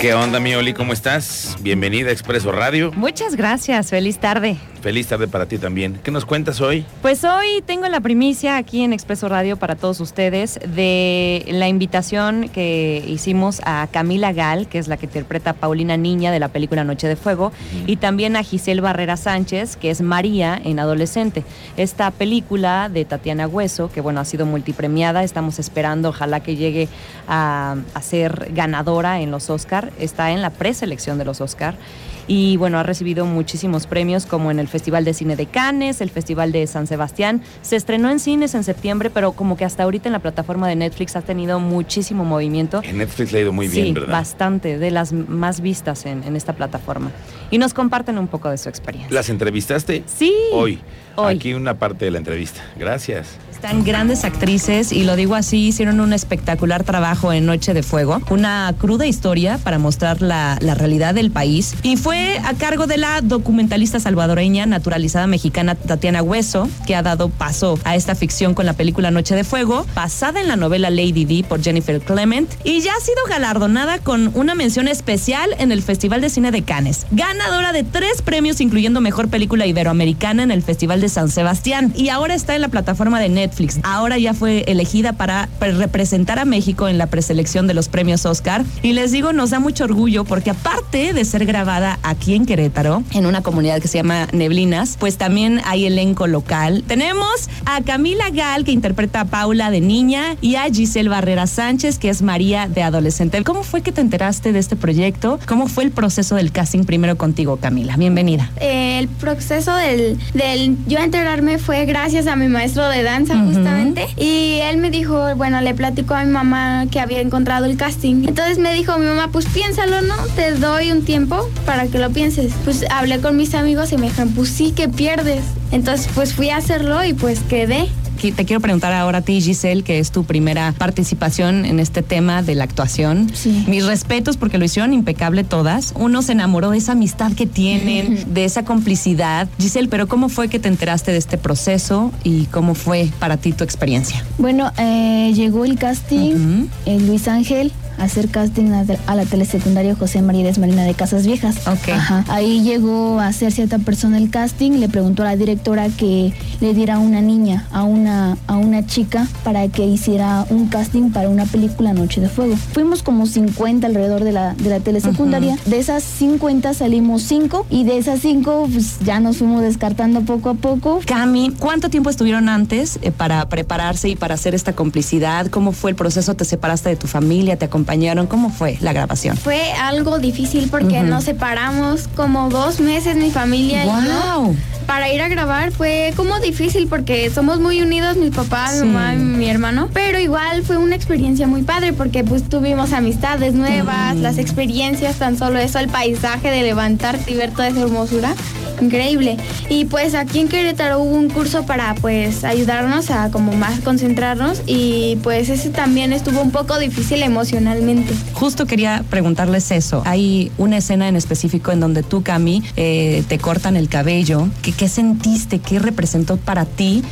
¿Qué onda, mi Oli? ¿Cómo estás? Bienvenida a Expreso Radio. Muchas gracias, feliz tarde. Feliz tarde para ti también. ¿Qué nos cuentas hoy? Pues hoy tengo la primicia aquí en Expreso Radio para todos ustedes de la invitación que hicimos a Camila Gal, que es la que interpreta a Paulina Niña de la película Noche de Fuego, y también a Giselle Barrera Sánchez, que es María en Adolescente. Esta película de Tatiana Hueso, que bueno, ha sido multipremiada, estamos esperando, ojalá que llegue a, a ser ganadora en los Oscar, está en la preselección de los Oscar y bueno, ha recibido muchísimos premios como en el Festival de Cine de Cannes, el Festival de San Sebastián. Se estrenó en cines en septiembre, pero como que hasta ahorita en la plataforma de Netflix ha tenido muchísimo movimiento. En Netflix le ha ido muy bien, sí, ¿verdad? bastante, de las más vistas en, en esta plataforma. Y nos comparten un poco de su experiencia. ¿Las entrevistaste? Sí. Hoy. Hoy. Aquí una parte de la entrevista. Gracias. Están grandes actrices y lo digo así, hicieron un espectacular trabajo en Noche de Fuego, una cruda historia para mostrar la, la realidad del país y fue a cargo de la documentalista salvadoreña naturalizada mexicana Tatiana Hueso, que ha dado paso a esta ficción con la película Noche de Fuego, basada en la novela Lady D por Jennifer Clement y ya ha sido galardonada con una mención especial en el Festival de Cine de Cannes, ganadora de tres premios incluyendo Mejor Película Iberoamericana en el Festival de San Sebastián y ahora está en la plataforma de Netflix. Ahora ya fue elegida para representar a México en la preselección de los premios Oscar y les digo, nos da mucho orgullo porque aparte de ser grabada aquí en Querétaro, en una comunidad que se llama Neblinas, pues también hay elenco local. Tenemos a Camila Gal que interpreta a Paula de niña y a Giselle Barrera Sánchez que es María de adolescente. ¿Cómo fue que te enteraste de este proyecto? ¿Cómo fue el proceso del casting primero contigo, Camila? Bienvenida. El proceso del, del yo enterarme fue gracias a mi maestro de danza Justamente y él me dijo, bueno, le platicó a mi mamá que había encontrado el casting. Entonces me dijo mi mamá, pues piénsalo, ¿no? Te doy un tiempo para que lo pienses. Pues hablé con mis amigos y me dijeron, pues sí, que pierdes. Entonces pues fui a hacerlo y pues quedé. Te quiero preguntar ahora a ti, Giselle, que es tu primera participación en este tema de la actuación. Sí. Mis respetos porque lo hicieron impecable todas. Uno se enamoró de esa amistad que tienen, de esa complicidad. Giselle, pero ¿cómo fue que te enteraste de este proceso y cómo fue para ti tu experiencia? Bueno, eh, llegó el casting, Ujú. eh, Luis Ángel, hacer casting a, a la telesecundaria José María Marina de Casas Viejas. Ok. Ajá. Ahí llegó a hacer cierta persona el casting, le preguntó a la directora que le diera a una niña, a una, a una chica, para que hiciera un casting para una película Noche de Fuego. Fuimos como 50 alrededor de la, de la telesecundaria. De esas 50 salimos 5 y de esas 5 pues, ya nos fuimos descartando poco a poco. Cami, ¿cuánto tiempo estuvieron antes eh, para prepararse y para hacer esta complicidad? ¿Cómo fue el proceso? ¿Te separaste de tu familia? ¿Te acompañaron? ¿Cómo fue la grabación? Fue algo difícil porque Ujú. nos separamos como dos meses mi familia y yo. ¡Wow! para ir a grabar fue como difícil porque somos muy unidos, mi papá, Sí. mi mamá y mi hermano. Pero igual fue una experiencia muy padre porque pues tuvimos amistades nuevas, Mm. las experiencias, tan solo eso, el paisaje de levantarte y ver toda esa hermosura. Increíble. Y pues aquí en Querétaro hubo un curso para pues ayudarnos a como más concentrarnos y pues ese también estuvo un poco difícil emocionalmente. Justo quería preguntarles eso. Hay una escena en específico en donde tú, Cami, eh, te cortan el cabello. ¿Qué, ¿Qué sentiste? ¿Qué representó para ti?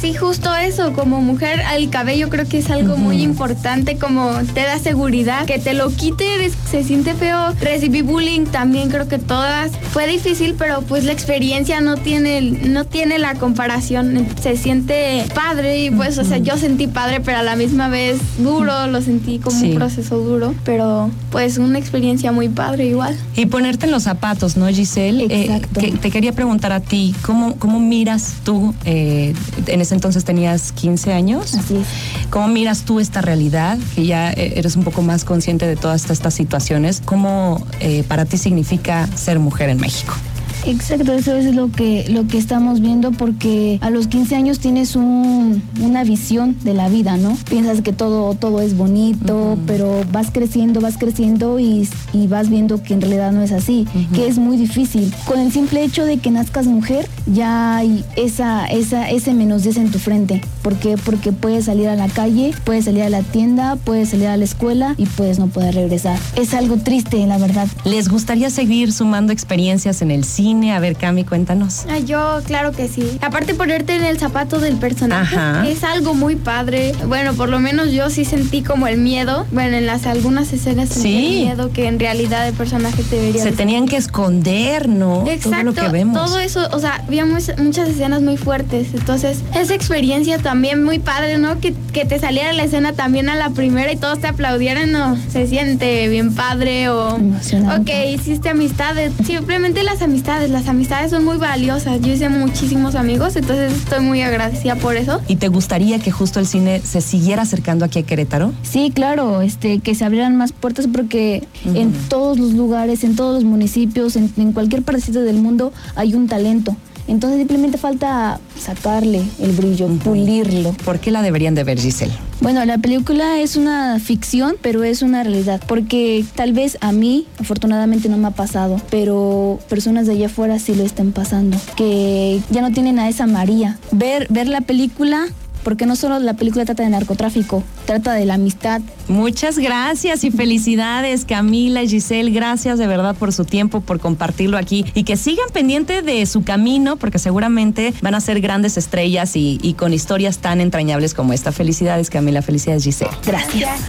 Sí, justo eso, como mujer, el cabello creo que es algo muy importante, como te da seguridad, que te lo quite, eres- se siente feo. Recibí bullying también, creo que todas. Fue difícil, pero pues la experiencia no tiene, no tiene la comparación, se siente padre y pues, o sea, yo sentí padre, pero a la misma vez duro, lo sentí como Sí. un proceso duro, pero pues una experiencia muy padre igual. Y ponerte en los zapatos, ¿no, Giselle? Eh, Exacto. que- te quería preguntar a ti, ¿cómo, cómo miras tú? eh, en ese entonces tenías 15 años. Así es. ¿Cómo miras tú esta realidad? Que ya eh, eres un poco más consciente de todas estas situaciones. ¿Cómo eh, para ti significa ser mujer en México? Exacto, eso es lo que, lo que estamos viendo porque a los 15 años tienes un- una visión de la vida, ¿no? Piensas que todo, todo es bonito, pero vas creciendo, vas creciendo y, y vas viendo que en realidad no es así, que es muy difícil. Con el simple hecho de que nazcas mujer, ya hay esa, esa, ese menos 10 en tu frente. ¿Por qué? Porque puedes salir a la calle, puedes salir a la tienda, puedes salir a la escuela y puedes no poder regresar. Es algo triste, la verdad. ¿Les gustaría seguir sumando experiencias en el cine, cine? A ver, Cami, cuéntanos. Ah, yo, claro que sí. Aparte ponerte en el zapato del personaje es algo muy padre. Bueno, por lo menos yo sí sentí como el miedo. Bueno, en las algunas escenas sentí el miedo que en realidad el personaje te vería. Se tenían que esconder, ¿no? Exacto. Todo lo que vemos. Todo eso, o sea, habíamos muchas escenas muy fuertes. Entonces, esa experiencia también muy padre, ¿no? Que, que te saliera la escena también a la primera y todos te aplaudieran, ¿no? Se siente bien padre o... Ok, hiciste amistades. Simplemente las amistades. Las amistades son muy valiosas. Yo hice muchísimos amigos, entonces estoy muy agradecida por eso. ¿Y te gustaría que justo el cine se siguiera acercando aquí a Querétaro? Sí, claro, este, que se abrieran más puertas porque en todos los lugares, en todos los municipios, en, en cualquier partecita del mundo hay un talento. Entonces simplemente falta sacarle el brillo, pulirlo. ¿Por qué la deberían de ver, Giselle? Bueno, la película es una ficción, pero es una realidad, porque tal vez a mí, afortunadamente no me ha pasado, pero personas de allá afuera sí lo están pasando, que ya no tienen a esa María. Ver, ver la película porque no solo la película trata de narcotráfico, trata de la amistad. Muchas gracias y felicidades Camila y Giselle, gracias de verdad por su tiempo, por compartirlo aquí y que sigan pendiente de su camino porque seguramente van a ser grandes estrellas y, y con historias tan entrañables como esta. Felicidades Camila, felicidades Giselle. Gracias.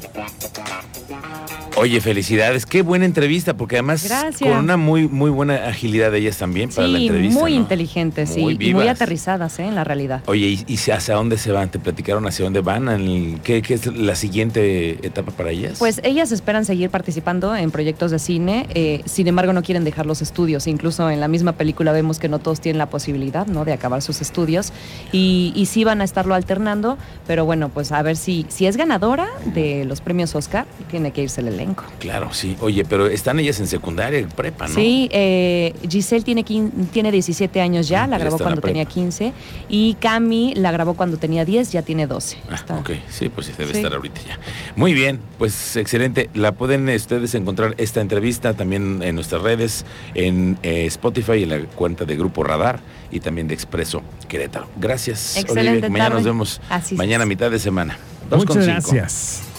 Oye, felicidades. Qué buena entrevista, porque además con una muy muy buena agilidad de ellas también para la entrevista. Muy inteligentes, sí. y muy aterrizadas, ¿eh? En la realidad. Oye, ¿y, ¿y, hacia dónde se van? ¿Te platicaron hacia dónde van? ¿Qué, ¿Qué, es la siguiente etapa para ellas? Pues ellas esperan seguir participando en proyectos de cine. Eh, sin embargo, no quieren dejar los estudios. Incluso en la misma película vemos que no todos tienen la posibilidad, ¿no? De acabar sus estudios. Y, y sí van a estarlo alternando. Pero bueno, pues a ver si, si es ganadora de los premios Oscar, tiene que irse el elenco. Claro, sí. Oye, pero están ellas en secundaria, prepa, ¿no? Sí, eh, Giselle tiene, tiene 17 años ya, la grabó cuando tenía 15. Y Cami la grabó cuando tenía 10, ya tiene 12. Ah, ok, sí, pues debe estar ahorita ya. Muy bien, pues excelente. La pueden ustedes encontrar esta entrevista también en nuestras redes, en eh, Spotify, en la cuenta de Grupo Radar y también de Expreso Querétaro. Gracias, Excelente Mañana nos vemos. mañana, mitad de semana. Muchas gracias.